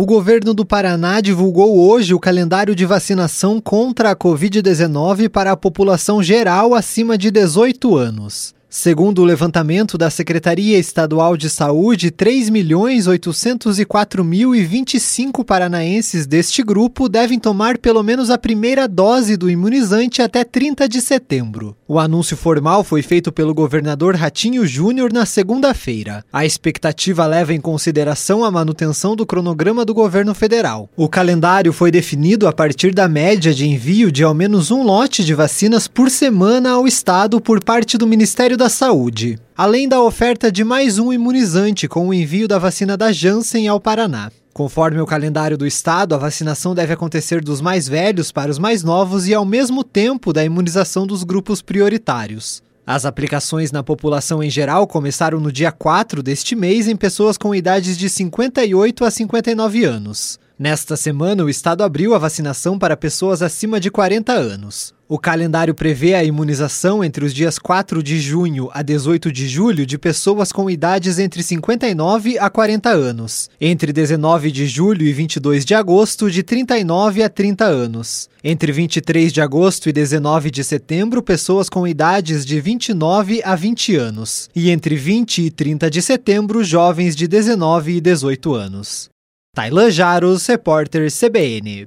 O governo do Paraná divulgou hoje o calendário de vacinação contra a Covid-19 para a população geral acima de 18 anos. Segundo o levantamento da Secretaria Estadual de Saúde, 3.804.025 paranaenses deste grupo devem tomar pelo menos a primeira dose do imunizante até 30 de setembro. O anúncio formal foi feito pelo governador Ratinho Júnior na segunda-feira. A expectativa leva em consideração a manutenção do cronograma do governo federal. O calendário foi definido a partir da média de envio de ao menos um lote de vacinas por semana ao estado por parte do Ministério da Saúde, além da oferta de mais um imunizante com o envio da vacina da Janssen ao Paraná. Conforme o calendário do estado, a vacinação deve acontecer dos mais velhos para os mais novos e ao mesmo tempo da imunização dos grupos prioritários. As aplicações na população em geral começaram no dia 4 deste mês em pessoas com idades de 58 a 59 anos. Nesta semana, o estado abriu a vacinação para pessoas acima de 40 anos. O calendário prevê a imunização entre os dias 4 de junho a 18 de julho de pessoas com idades entre 59 a 40 anos, entre 19 de julho e 22 de agosto, de 39 a 30 anos, entre 23 de agosto e 19 de setembro, pessoas com idades de 29 a 20 anos, e entre 20 e 30 de setembro, jovens de 19 e 18 anos. Tailan Jaros, repórter CBN.